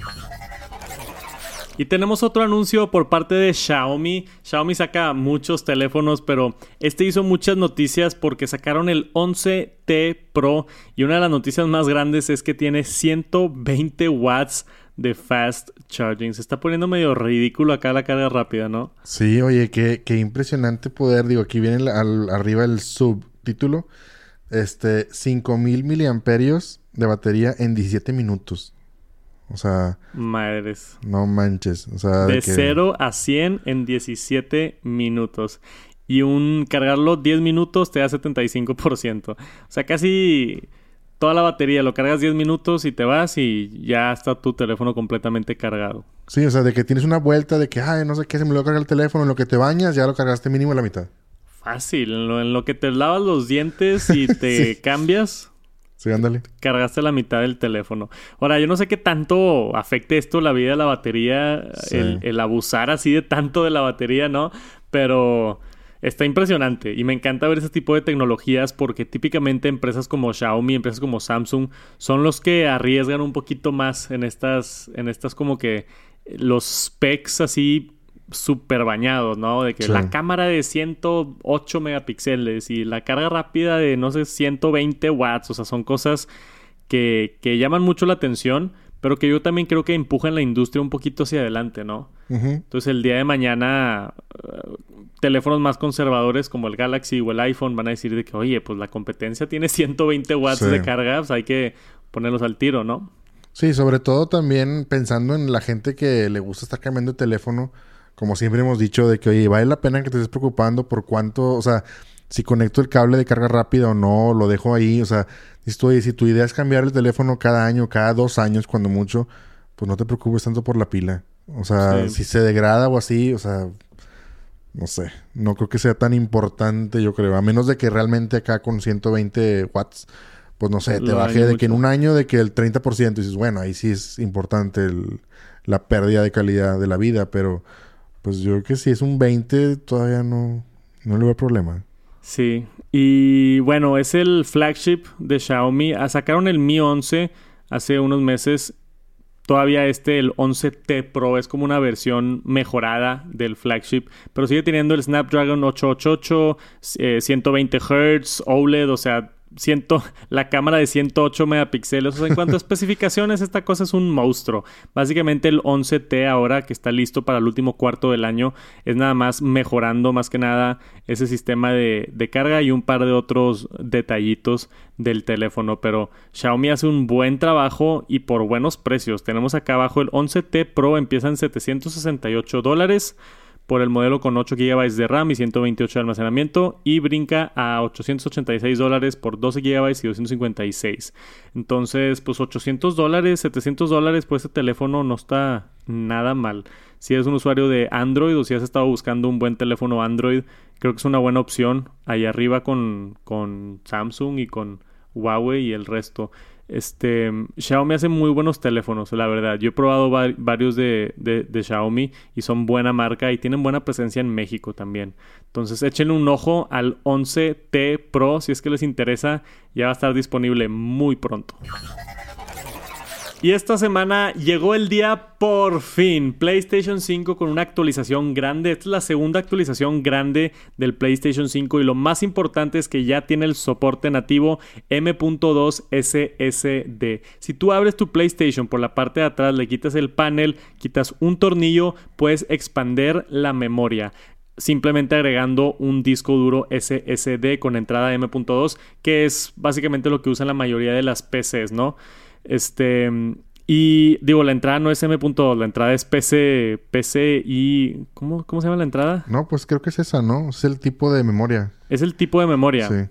Y tenemos otro anuncio por parte de Xiaomi. Xiaomi saca muchos teléfonos, pero este hizo muchas noticias porque sacaron el 11T Pro y una de las noticias más grandes es que tiene 120 watts de fast charging. Se está poniendo medio ridículo acá la carga rápida, ¿no? Sí, oye, qué, qué impresionante poder. Digo, aquí viene al, arriba el subtítulo. Este, 5000 miliamperios de batería en 17 minutos. O sea. Madres. No manches. O sea. De, 0 a 100 en 17 minutos. Y un cargarlo 10 minutos te da 75%. O sea, casi toda la batería lo cargas 10 minutos y te vas y ya está tu teléfono completamente cargado. Sí, o sea, de que tienes una vuelta de que, ay, no sé qué, se me lo carga el teléfono, en lo que te bañas ya lo cargaste mínimo la mitad. Fácil, en lo, que te lavas los dientes y te cambias, Sí, ándale. Cargaste la mitad del teléfono. Ahora, yo no sé qué tanto afecte esto la vida de la batería, el, abusar así de tanto de la batería, ¿no? Pero está impresionante y me encanta ver ese tipo de tecnologías porque típicamente empresas como Xiaomi, empresas como Samsung son los que arriesgan un poquito más en estas, en estas como que los specs así súper bañados, ¿no? De que la cámara de 108 megapíxeles y la carga rápida de, no sé, 120 watts. O sea, son cosas que, que llaman mucho la atención, pero que yo también creo que empujan la industria un poquito hacia adelante, ¿no? Entonces, el día de mañana, uh, teléfonos más conservadores como el Galaxy o el iPhone van a decir de que, oye, pues la competencia tiene 120 watts de carga, pues hay que ponerlos al tiro, ¿no? Sí, sobre todo también pensando en la gente que le gusta estar cambiando de teléfono como siempre hemos dicho, de que, oye, vale la pena que te estés preocupando por cuánto, o sea, si conecto el cable de carga rápida o no, lo dejo ahí, o sea, si, si tu idea es cambiar el teléfono cada año, cada dos años, cuando mucho, pues no te preocupes tanto por la pila. O sea, si se degrada o así, o sea, no sé, no creo que sea tan importante, yo creo, a menos de que realmente acá con 120 watts, pues no sé, te baje de que en un año de que el 30%, dices, bueno, ahí sí es importante la pérdida de calidad de la vida, pero pues yo creo que si es un 20 todavía no, no le veo problema. Sí, y bueno, es el flagship de Xiaomi. Ah, sacaron el Mi 11 hace unos meses. Todavía este, el 11T Pro, es como una versión mejorada del flagship, pero sigue teniendo el Snapdragon 888, 120 Hz, OLED, o sea, ciento, la cámara de 108 megapíxeles. O sea, en cuanto a especificaciones, esta cosa es un monstruo. Básicamente el 11T ahora que está listo para el último cuarto del año es nada más mejorando más que nada ese sistema de, de carga y un par de otros detallitos del teléfono. Pero Xiaomi hace un buen trabajo y por buenos precios. Tenemos acá abajo el 11T Pro empieza en 768 dólares por el modelo con 8 GB de RAM y 128 de almacenamiento y brinca a 886 dólares por 12 GB y 256. Entonces, pues 800 dólares, 700 dólares por este teléfono no está nada mal. Si eres un usuario de Android o si has estado buscando un buen teléfono Android, creo que es una buena opción. Ahí arriba con, con Samsung y con Huawei y el resto. Este, Xiaomi hace muy buenos teléfonos, la verdad. Yo he probado varios de, de, Xiaomi y son buena marca y tienen buena presencia en México también. Entonces échenle un ojo al 11T Pro si es que les interesa. Ya va a estar disponible muy pronto. Y esta semana llegó el día por fin. PlayStation 5 con una actualización grande. Esta es la segunda actualización grande del PlayStation 5 y lo más importante es que ya tiene el soporte nativo M.2 SSD. Si tú abres tu PlayStation por la parte de atrás, le quitas el panel, quitas un tornillo, puedes expander la memoria simplemente agregando un disco duro SSD con entrada M.2, que es básicamente lo que usan la mayoría de las PCs, ¿no? Este. Y digo, la entrada no es M.2, la entrada es PC, PC y... ¿cómo, ¿Cómo se llama la entrada? No, pues creo que es esa, ¿no? Es el tipo de memoria. Es el tipo de memoria. Sí.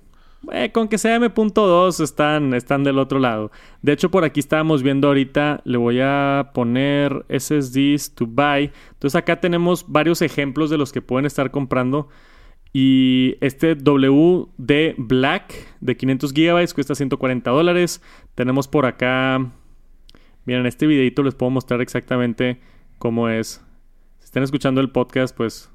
Eh, con que sea M.2 están, están del otro lado. De hecho, por aquí estábamos viendo ahorita, le voy a poner SSDs to buy. Entonces acá tenemos varios ejemplos de los que pueden estar comprando. Y este WD Black de 500 GB cuesta 140 dólares. Tenemos por acá... Miren, en este videito les puedo mostrar exactamente cómo es. Si están escuchando el podcast, pues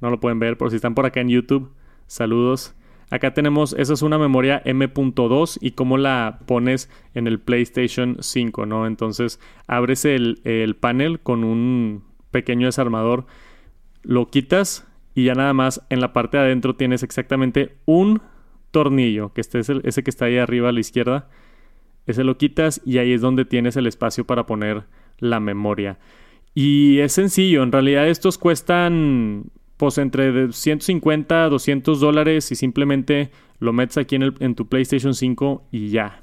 no lo pueden ver. Pero si están por acá en YouTube, saludos. Acá tenemos, esa es una memoria M.2 y cómo la pones en el PlayStation 5, ¿no? Entonces abres el, el panel con un pequeño desarmador, lo quitas y ya nada más en la parte de adentro tienes exactamente un tornillo, que este es el, ese que está ahí arriba a la izquierda. Ese lo quitas y ahí es donde tienes el espacio para poner la memoria. Y es sencillo, en realidad estos cuestan pues entre 150 a 200 dólares y simplemente lo metes aquí en, el, en tu PlayStation 5 y ya.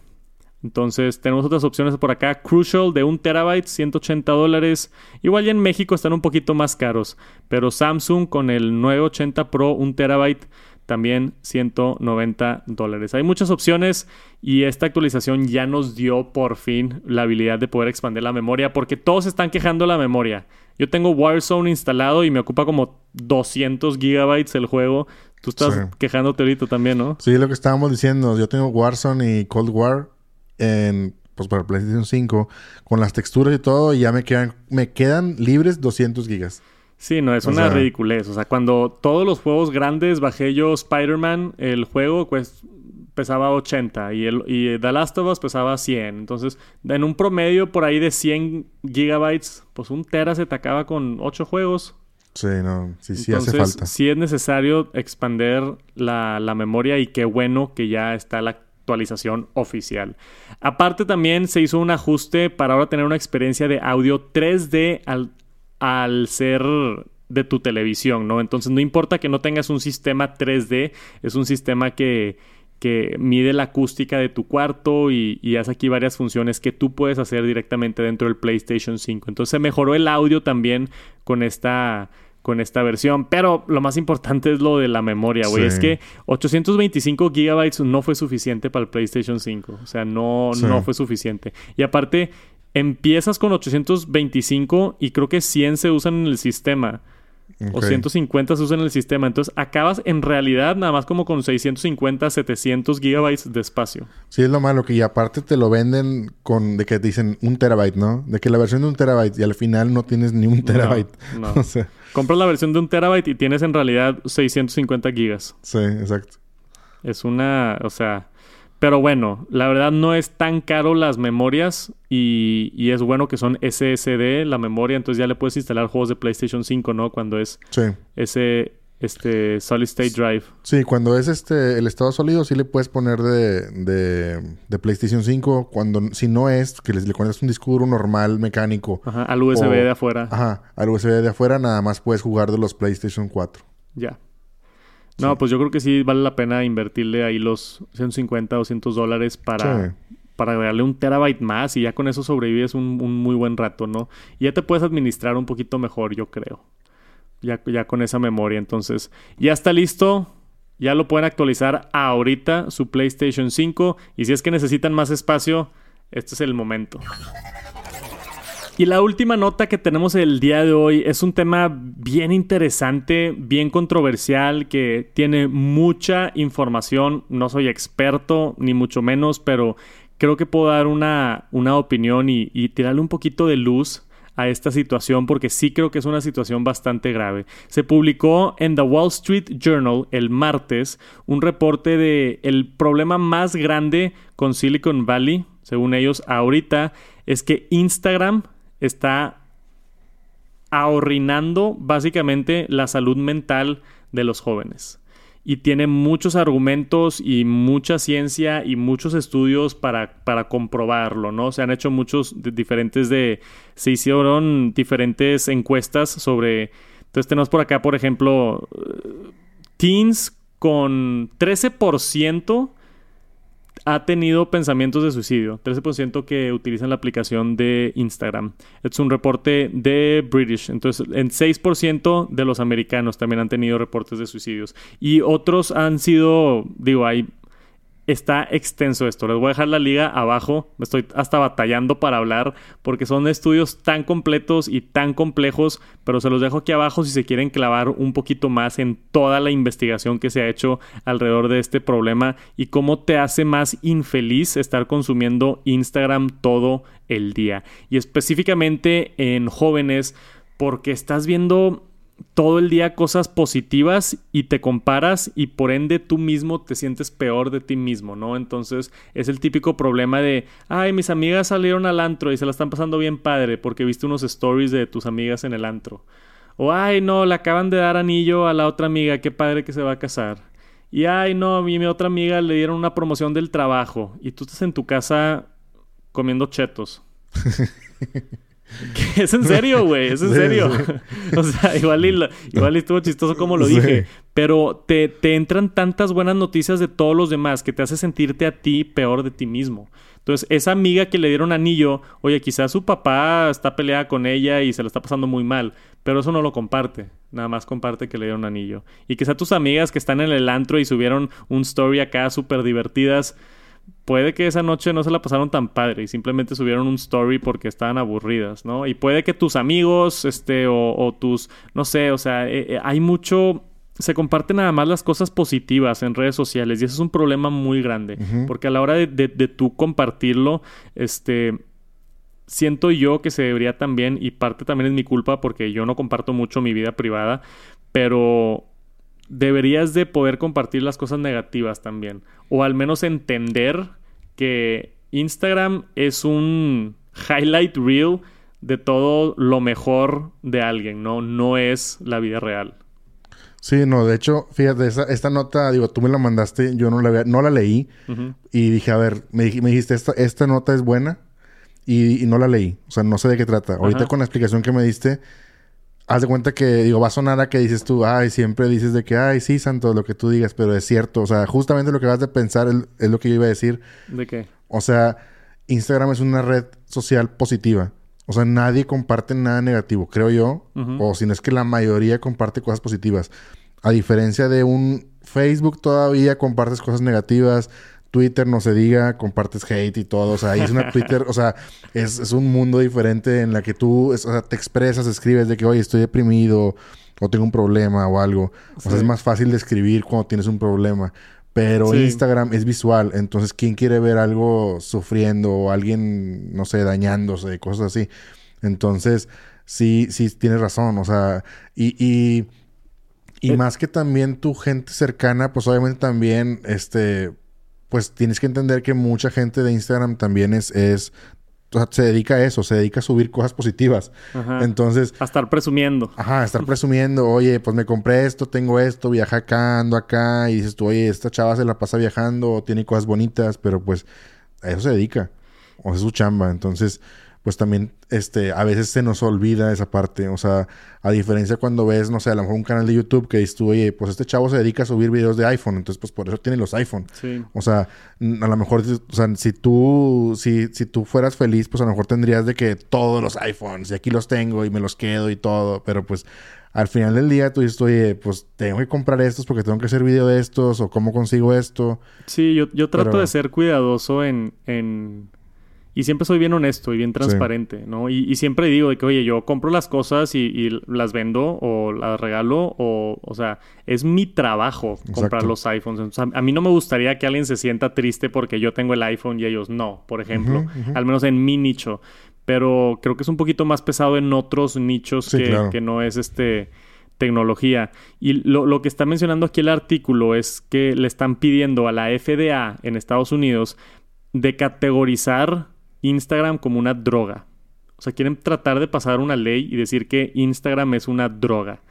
Entonces tenemos otras opciones por acá. Crucial de 1 terabyte, 180 dólares. Igual ya en México están un poquito más caros. Pero Samsung con el 980 Pro 1 terabyte también 190 dólares. Hay muchas opciones y esta actualización ya nos dio por fin la habilidad de poder expandir la memoria porque todos están quejando la memoria. Yo tengo Warzone instalado y me ocupa como 200 gigabytes el juego. Tú estás quejándote ahorita también, ¿no? Sí, lo que estábamos diciendo. Yo tengo Warzone y Cold War en pues para PlayStation 5 con las texturas y todo y ya me quedan me quedan libres 200 gigas. Sí, no, es una ridiculez. O sea, cuando todos los juegos grandes bajé yo Spider-Man, el juego pues pesaba 80 y, el, y The Last of Us pesaba 100. Entonces, en un promedio por ahí de 100 gigabytes, pues un tera se te acaba con 8 juegos. Sí, no, sí, sí hace falta. Sí es necesario expander la, la memoria y qué bueno que ya está la actualización oficial. Aparte también se hizo un ajuste para ahora tener una experiencia de audio 3D al al ser de tu televisión, ¿no? Entonces no importa que no tengas un sistema 3D, es un sistema que, que mide la acústica de tu cuarto y, y, hace aquí varias funciones que tú puedes hacer directamente dentro del PlayStation 5. Entonces mejoró el audio también con esta con esta versión. Pero lo más importante es lo de la memoria, güey. Es que 825 gigabytes no fue suficiente para el PlayStation 5. O sea, no, no fue suficiente. Y aparte, empiezas con 825 y creo que 100 se usan en el sistema. O 150 se usan en el sistema. Entonces acabas en realidad nada más como con 650, 700 gigabytes de espacio. Sí, es lo malo que y aparte te lo venden con de que te dicen un terabyte, ¿no? De que la versión de un terabyte y al final no tienes ni un terabyte. No, Compras la versión de un terabyte y tienes en realidad 650 gigas. Sí, exacto. Es una, o sea, pero bueno, la verdad no es tan caro las memorias y, y, es bueno que son SSD la memoria, entonces ya le puedes instalar juegos de PlayStation 5, ¿no? Cuando es ese este solid state drive. Sí, cuando es este el estado sólido sí le puedes poner de, de, de PlayStation 5, cuando si no es que le, le pones un disco duro normal mecánico. Ajá, al USB de afuera. Ajá, al USB de afuera nada más puedes jugar de los PlayStation 4. Ya. No, pues yo creo que sí vale la pena invertirle ahí los 150 o 200 dólares para, para agregarle un terabyte más y ya con eso sobrevives un, un, muy buen rato, ¿no? Y ya te puedes administrar un poquito mejor, yo creo. Ya, ya con esa memoria. Entonces, ya está listo. Ya lo pueden actualizar ahorita su PlayStation 5. Y si es que necesitan más espacio, este es el momento. Y la última nota que tenemos el día de hoy es un tema bien interesante, bien controversial, que tiene mucha información. No soy experto, ni mucho menos, pero creo que puedo dar una, una opinión y, y tirarle un poquito de luz a esta situación porque sí creo que es una situación bastante grave. Se publicó en The Wall Street Journal el martes un reporte de el problema más grande con Silicon Valley según ellos, ahorita es que Instagram está ahorrinando básicamente la salud mental de los jóvenes. Y tiene muchos argumentos y mucha ciencia y muchos estudios para, para comprobarlo, ¿no? Se han hecho muchos diferentes de... Se hicieron diferentes encuestas sobre... Entonces tenemos por acá, por ejemplo, teens con 13% ha tenido pensamientos de suicidio. 13% que utilizan la aplicación de Instagram. Es un reporte de British. Entonces, en 6% de los americanos también han tenido reportes de suicidios. Y otros han sido, digo, hay está extenso esto. Les voy a dejar la liga abajo. Me estoy hasta batallando para hablar porque son estudios tan completos y tan complejos, pero se los dejo aquí abajo si se quieren clavar un poquito más en toda la investigación que se ha hecho alrededor de este problema y cómo te hace más infeliz estar consumiendo Instagram todo el día. Y específicamente en jóvenes porque estás viendo todo el día cosas positivas y te comparas y por ende tú mismo te sientes peor de ti mismo, ¿no? Entonces es el típico problema de, ay, mis amigas salieron al antro y se la están pasando bien padre porque viste unos stories de tus amigas en el antro. O, ay, no, le acaban de dar anillo a la otra amiga, qué padre que se va a casar. Y, ay, no, a mi otra amiga le dieron una promoción del trabajo y tú estás en tu casa comiendo chetos. es en serio, güey, es en serio. o sea, igual, igual estuvo chistoso como lo dije. Pero te, te, entran tantas buenas noticias de todos los demás que te hace sentirte a ti peor de ti mismo. Entonces, esa amiga que le dieron anillo, oye, quizás su papá está peleada con ella y se lo está pasando muy mal, pero eso no lo comparte. Nada más comparte que le dieron anillo. Y quizás tus amigas que están en el antro y subieron un story acá súper divertidas puede que esa noche no se la pasaron tan padre y simplemente subieron un story porque estaban aburridas, ¿no? Y puede que tus amigos, este, o, tus, no sé, o sea, eh, eh, hay mucho, se comparten nada más las cosas positivas en redes sociales y eso es un problema muy grande, porque a la hora de, de, de tú compartirlo, este, siento yo que se debería también, y parte también es mi culpa porque yo no comparto mucho mi vida privada, pero deberías de poder compartir las cosas negativas también. O al menos entender que Instagram es un highlight reel de todo lo mejor de alguien, ¿no? No es la vida real. Sí, no, de hecho, fíjate, esta, nota, digo, tú me la mandaste, yo no la, no la leí y dije, a ver, me, dijiste, esta, esta nota es buena y, no la leí, o sea, no sé de qué trata. Ahorita con la explicación que me diste, haz de cuenta que, digo, va a sonar a que dices tú, ay, siempre dices de que, ay, sí, santo, lo que tú digas, pero es cierto. O sea, justamente lo que vas de pensar es, lo que yo iba a decir. ¿De qué? O sea, Instagram es una red social positiva. O sea, nadie comparte nada negativo, creo yo. O si no es que la mayoría comparte cosas positivas. A diferencia de un Facebook, todavía compartes cosas negativas. Twitter, no se diga, compartes hate y todo. O sea, ahí es una Twitter, o sea, es, un mundo diferente en la que tú o sea, te expresas, escribes de que, oye, estoy deprimido o tengo un problema o algo. O sea, es más fácil de escribir cuando tienes un problema. Pero Instagram es visual, entonces, ¿quién quiere ver algo sufriendo o alguien, no sé, dañándose, cosas así? Entonces, sí, sí, tienes razón, o sea, y, y, y eh. más que también tu gente cercana, pues obviamente también, este, pues tienes que entender que mucha gente de Instagram también es, es o sea, se dedica a eso, se dedica a subir cosas positivas. Entonces... A estar presumiendo. Ajá, a estar presumiendo. Oye, pues me compré esto, tengo esto, viaja acá, ando acá. Y dices tú, oye, esta chava se la pasa viajando, tiene cosas bonitas, pero pues a eso se dedica. O es su chamba. Entonces, pues también este, a veces se nos olvida esa parte. O sea, a diferencia cuando ves, no sé, a lo mejor un canal de YouTube que dices tú, oye, pues este chavo se dedica a subir videos de iPhone, entonces pues por eso tiene los iPhone. Sí. O sea, a lo mejor, o sea, si tú, si, si tú fueras feliz, pues a lo mejor tendrías de que todos los iPhones, y aquí los tengo y me los quedo y todo, pero pues al final del día tú dices, oye, pues tengo que comprar estos porque tengo que hacer video de estos o cómo consigo esto. Sí, yo, yo trato de ser cuidadoso en, en y siempre soy bien honesto y bien transparente, ¿no? Y, siempre digo de que, oye, yo compro las cosas y, las vendo o las regalo o, o sea, es mi trabajo comprar los iPhones. a mí no me gustaría que alguien se sienta triste porque yo tengo el iPhone y ellos no, por ejemplo. Al menos en mi nicho. Pero creo que es un poquito más pesado en otros nichos que, que no es este tecnología. Y lo, lo, que está mencionando aquí el artículo es que le están pidiendo a la FDA en Estados Unidos de categorizar Instagram como una droga. O sea, quieren tratar de pasar una ley y decir que Instagram es una droga.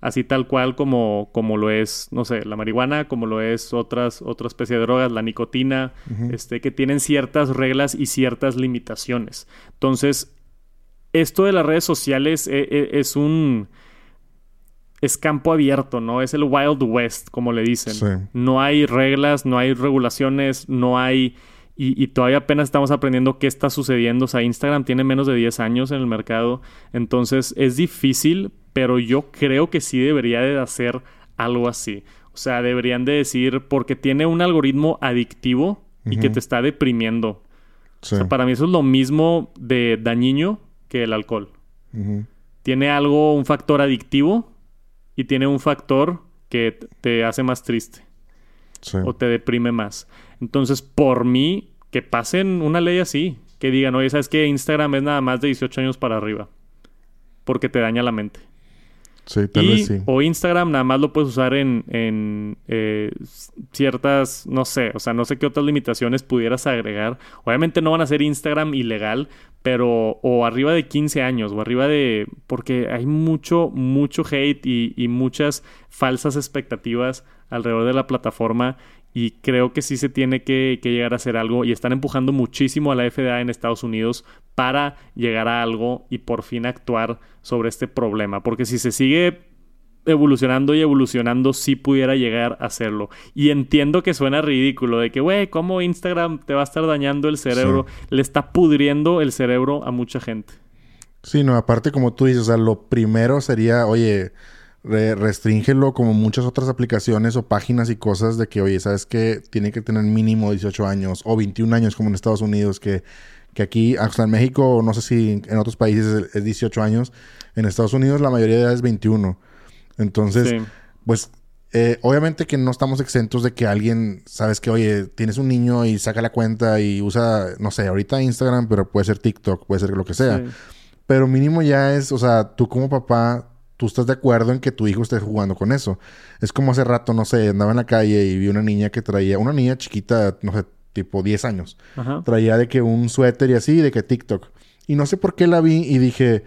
Así tal cual como, como lo es, no sé, la marihuana, como lo es otras, otra especie de drogas, la nicotina, este, que tienen ciertas reglas y ciertas limitaciones. Entonces, esto de las redes sociales e, e, es, un... Es campo abierto, ¿no? Es el Wild West, como le dicen. No hay reglas, no hay regulaciones, no hay y, todavía apenas estamos aprendiendo qué está sucediendo. O sea, Instagram tiene menos de 10 años en el mercado. Entonces es difícil, pero yo creo que sí debería de hacer algo así. O sea, deberían de decir, porque tiene un algoritmo adictivo y que te está deprimiendo. O sea, para mí eso es lo mismo de dañino que el alcohol. Tiene algo, un factor adictivo y tiene un factor que te hace más triste. O te deprime más. Entonces, por mí, que pasen una ley así. Que digan, oye, ¿sabes qué? Instagram es nada más de 18 años para arriba. Porque te daña la mente. Sí, tal vez sí. O Instagram nada más lo puedes usar en, en eh, ciertas, no sé, o sea, no sé qué otras limitaciones pudieras agregar. Obviamente no van a ser Instagram ilegal, pero o arriba de 15 años o arriba de... porque hay mucho, mucho hate y, y muchas falsas expectativas alrededor de la plataforma y creo que sí se tiene que, llegar a hacer algo y están empujando muchísimo a la FDA en Estados Unidos para llegar a algo y por fin actuar sobre este problema. Porque si se sigue evolucionando y evolucionando, sí pudiera llegar a hacerlo. Y entiendo que suena ridículo de que, güey, ¿cómo Instagram te va a estar dañando el cerebro? Le está pudriendo el cerebro a mucha gente. Sí, no, aparte como tú dices, o sea, lo primero sería, oye restríngelo como muchas otras aplicaciones o páginas y cosas de que, oye, ¿sabes que Tiene que tener mínimo 18 años o 21 años como en Estados Unidos, que, que aquí, hasta en México, no sé si en otros países es 18 años. En Estados Unidos la mayoría de edad es 21. Entonces, pues eh, obviamente que no estamos exentos de que alguien, sabes que, oye, tienes un niño y saca la cuenta y usa, no sé, ahorita Instagram, pero puede ser TikTok, puede ser lo que sea. Pero mínimo ya es, o sea, tú como papá tú estás de acuerdo en que tu hijo esté jugando con eso. Es como hace rato, no sé, andaba en la calle y vi una niña que traía, una niña chiquita, no sé, tipo 10 años. Traía de que un suéter y así, de que TikTok. Y no sé por qué la vi y dije,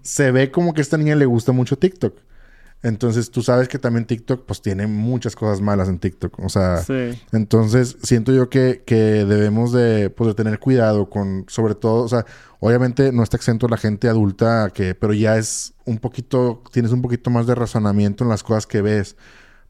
se ve como que a esta niña le gusta mucho TikTok. Entonces tú sabes que también TikTok pues tiene muchas cosas malas en TikTok. O sea, entonces siento yo que, que debemos de, pues, de tener cuidado con, sobre todo, o sea, obviamente no está exento la gente adulta que, pero ya es un poquito, tienes un poquito más de razonamiento en las cosas que ves.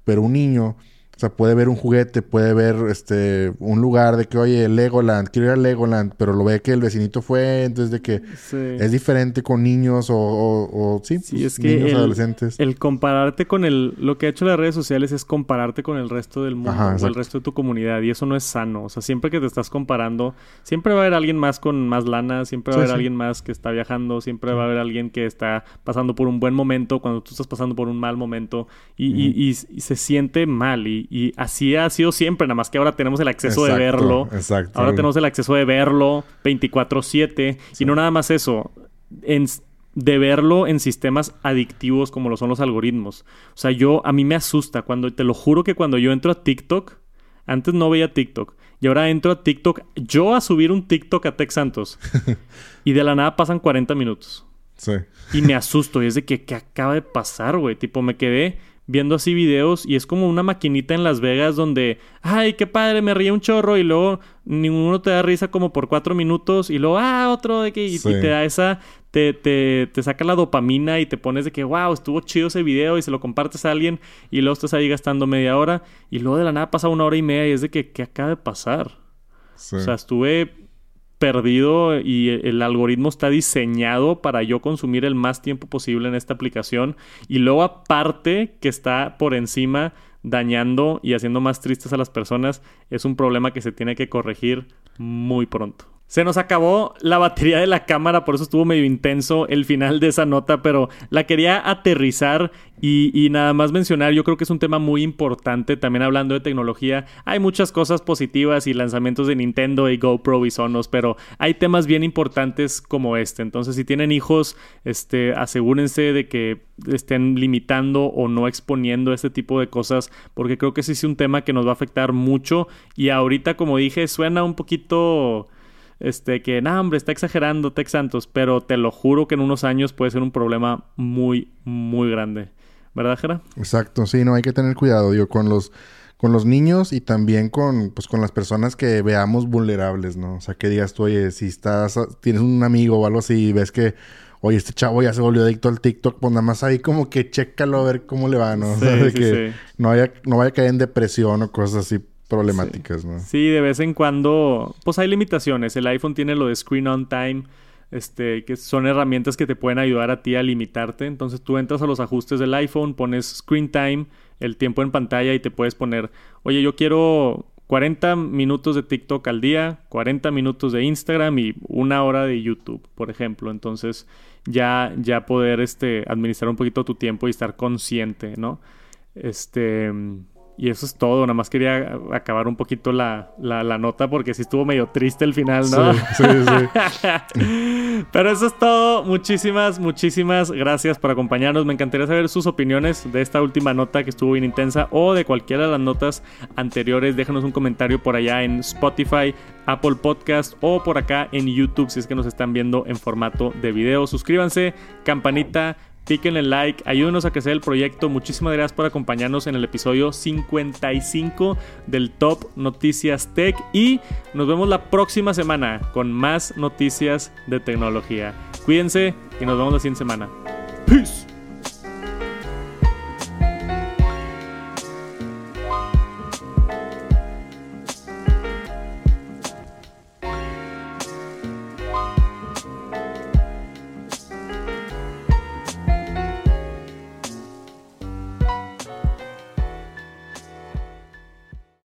Pero un niño sea, puede ver un juguete, puede ver este un lugar de que, oye, Legoland, quiero ir a Legoland, pero lo ve que el vecinito fue, entonces de que es diferente con niños o, o, sí, sí es que niños adolescentes. El compararte con el, lo que ha hecho las redes sociales es compararte con el resto del mundo o el resto de tu comunidad y eso no es sano. O sea, siempre que te estás comparando, siempre va a haber alguien más con más lana, siempre va a haber alguien más que está viajando, siempre va a haber alguien que está pasando por un buen momento cuando tú estás pasando por un mal momento y, y se siente mal y y, así ha sido siempre, nada más que ahora tenemos el acceso de verlo. Exacto. Ahora tenemos el acceso de verlo 24/7. Y no nada más eso, de verlo en sistemas adictivos como lo son los algoritmos. O sea, yo, a mí me asusta cuando, te lo juro que cuando yo entro a TikTok, antes no veía TikTok. Y ahora entro a TikTok, yo a subir un TikTok a Tex Santos. y de la nada pasan 40 minutos. Sí. Y me asusto. Y es de que, ¿qué acaba de pasar, güey? Tipo, me quedé viendo así videos y es como una maquinita en Las Vegas donde, ay, qué padre, me ríe un chorro y luego ninguno te da risa como por cuatro minutos y luego, ah, otro de que, y, te da esa, te, te, te, saca la dopamina y te pones de que, wow, estuvo chido ese video y se lo compartes a alguien y luego estás ahí gastando media hora y luego de la nada pasa una hora y media y es de que, ¿qué acaba de pasar? O sea, estuve perdido y el algoritmo está diseñado para yo consumir el más tiempo posible en esta aplicación y luego aparte que está por encima dañando y haciendo más tristes a las personas es un problema que se tiene que corregir muy pronto. Se nos acabó la batería de la cámara, por eso estuvo medio intenso el final de esa nota, pero la quería aterrizar y, nada más mencionar, yo creo que es un tema muy importante, también hablando de tecnología, hay muchas cosas positivas y lanzamientos de Nintendo y GoPro y Sonos, pero hay temas bien importantes como este, entonces si tienen hijos, este, asegúrense de que estén limitando o no exponiendo este tipo de cosas, porque creo que sí es un tema que nos va a afectar mucho y ahorita, como dije, suena un poquito este, que, no, hombre, está exagerando Tex Santos, pero te lo juro que en unos años puede ser un problema muy, muy grande. ¿Verdad, Jera? Exacto, sí, no, hay que tener cuidado, digo, con los, con los niños y también con, pues, con las personas que veamos vulnerables, ¿no? O sea, que digas tú, oye, si estás, tienes un amigo o algo así y ves que, oye, este chavo ya se volvió adicto al TikTok, pues nada más ahí como que chécalo a ver cómo le va, ¿no? o sea, de que no, vaya, no vaya a caer en depresión o cosas así problemáticas, ¿no? Sí, de vez en cuando, pues hay limitaciones. El iPhone tiene lo de Screen on Time, este, que son herramientas que te pueden ayudar a ti a limitarte. Entonces tú entras a los ajustes del iPhone, pones Screen Time, el tiempo en pantalla y te puedes poner, oye, yo quiero 40 minutos de TikTok al día, 40 minutos de Instagram y una hora de YouTube, por ejemplo. Entonces ya, ya poder este, administrar un poquito tu tiempo y estar consciente, ¿no? Este... Y eso es todo. Nada más quería acabar un poquito la, nota porque sí estuvo medio triste el final, ¿no? Sí, sí, sí. Pero eso es todo. Muchísimas, muchísimas gracias por acompañarnos. Me encantaría saber sus opiniones de esta última nota que estuvo bien intensa o de cualquiera de las notas anteriores. Déjanos un comentario por allá en Spotify, Apple Podcast o por acá en YouTube si es que nos están viendo en formato de video. Suscríbanse, campanita el like, ayúdenos a crecer el proyecto. Muchísimas gracias por acompañarnos en el episodio 55 del Top Noticias Tech y nos vemos la próxima semana con más noticias de tecnología. Cuídense y nos vemos la siguiente semana. Peace.